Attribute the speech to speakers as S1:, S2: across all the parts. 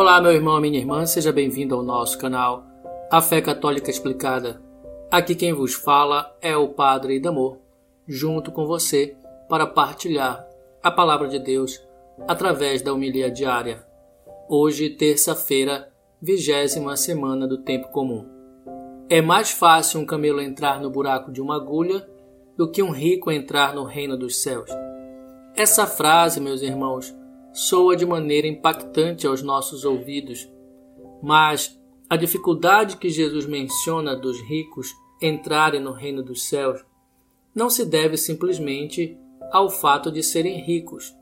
S1: Olá, meu irmão, minha irmã, seja bem-vindo ao nosso canal A Fé Católica Explicada. Aqui quem vos fala é o Padre Idamor, junto com você para partilhar a palavra de Deus através da homilia diária. Hoje, terça-feira, vigésima semana do tempo comum. É mais fácil um camelo entrar no buraco de uma agulha do que um rico entrar no reino dos céus. Essa frase, meus irmãos, soa de maneira impactante aos nossos ouvidos, mas a dificuldade que Jesus menciona dos ricos entrarem no reino dos céus não se deve simplesmente ao fato de serem ricos,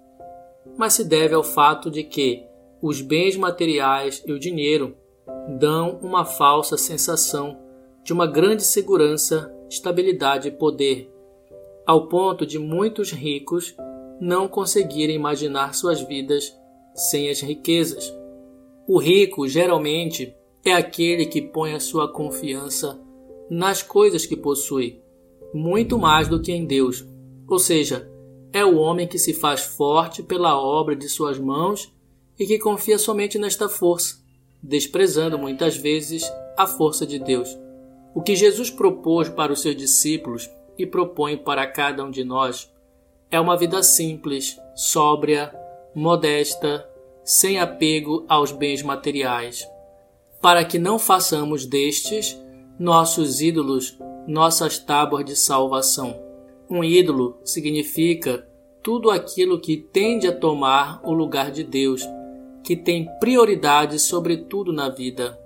S1: mas se deve ao fato de que os bens materiais e o dinheiro dão uma falsa sensação de uma grande segurança, estabilidade e poder, ao ponto de muitos ricos não conseguirem imaginar suas vidas sem as riquezas. O rico, geralmente, é aquele que põe a sua confiança nas coisas que possui, muito mais do que em Deus. Ou seja, é o homem que se faz forte pela obra de suas mãos e que confia somente nesta força, desprezando muitas vezes a força de Deus. O que Jesus propôs para os seus discípulos e propõe para cada um de nós é uma vida simples, sóbria, modesta, sem apego aos bens materiais, para que não façamos destes nossos ídolos, nossas tábuas de salvação. Um ídolo significa tudo aquilo que tende a tomar o lugar de Deus, que tem prioridade sobre tudo na vida.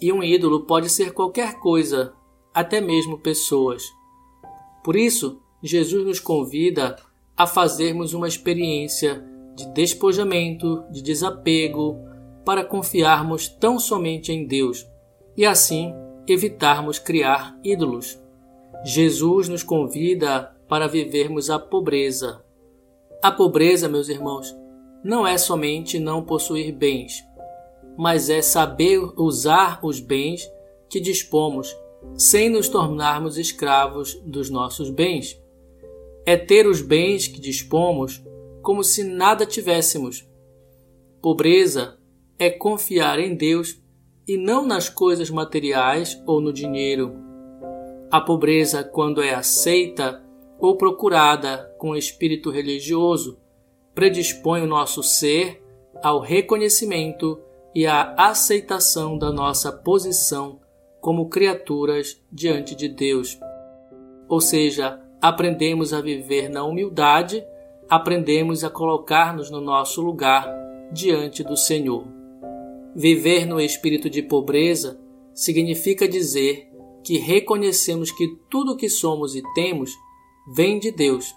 S1: E um ídolo pode ser qualquer coisa, até mesmo pessoas. Por isso, Jesus nos convida a fazermos uma experiência de despojamento, de desapego, para confiarmos tão somente em Deus e assim evitarmos criar ídolos. Jesus nos convida para vivermos a pobreza. A pobreza, meus irmãos, não é somente não possuir bens, mas é saber usar os bens que dispomos sem nos tornarmos escravos dos nossos bens. É ter os bens que dispomos como se nada tivéssemos. Pobreza é confiar em Deus e não nas coisas materiais ou no dinheiro. A pobreza, quando é aceita ou procurada com espírito religioso, predispõe o nosso ser ao reconhecimento e à aceitação da nossa posição como criaturas diante de Deus. Ou seja, aprendemos a viver na humildade, aprendemos a colocar-nos no nosso lugar diante do Senhor. Viver no espírito de pobreza significa dizer que reconhecemos que tudo o que somos e temos vem de Deus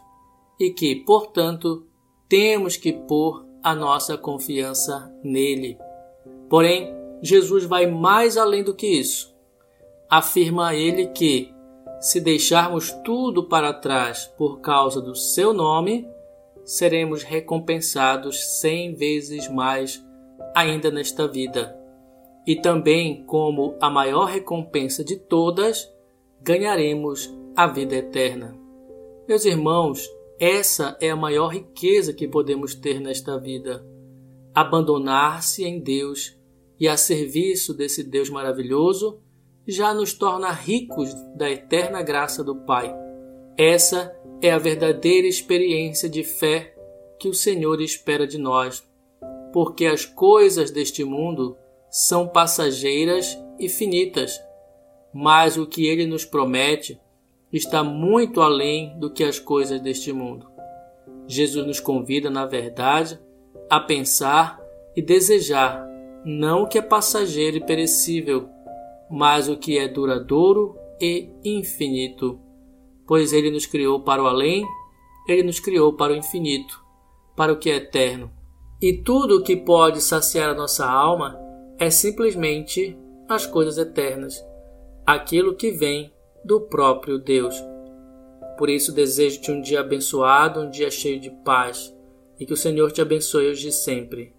S1: e que, portanto, temos que pôr a nossa confiança nele. Porém, Jesus vai mais além do que isso afirma ele que, se deixarmos tudo para trás por causa do seu nome, seremos recompensados cem vezes mais ainda nesta vida. E também, como a maior recompensa de todas, ganharemos a vida eterna. Meus irmãos, essa é a maior riqueza que podemos ter nesta vida. Abandonar-se em Deus e a serviço desse Deus maravilhoso já nos torna ricos da eterna graça do Pai. Essa é a verdadeira experiência de fé que o Senhor espera de nós, porque as coisas deste mundo são passageiras e finitas, mas o que ele nos promete está muito além do que as coisas deste mundo. Jesus nos convida, na verdade, a pensar e desejar não o que é passageiro e perecível, mas o que é duradouro e infinito. Pois ele nos criou para o além, ele nos criou para o infinito, para o que é eterno. E tudo o que pode saciar a nossa alma é simplesmente as coisas eternas, aquilo que vem do próprio Deus. Por isso desejo-te um dia abençoado, um dia cheio de paz, e que o Senhor te abençoe hoje e sempre.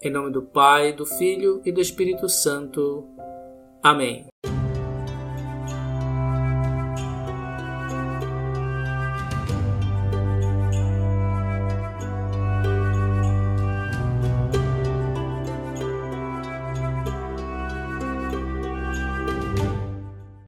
S1: Em nome do Pai, do Filho e do Espírito Santo. Amém.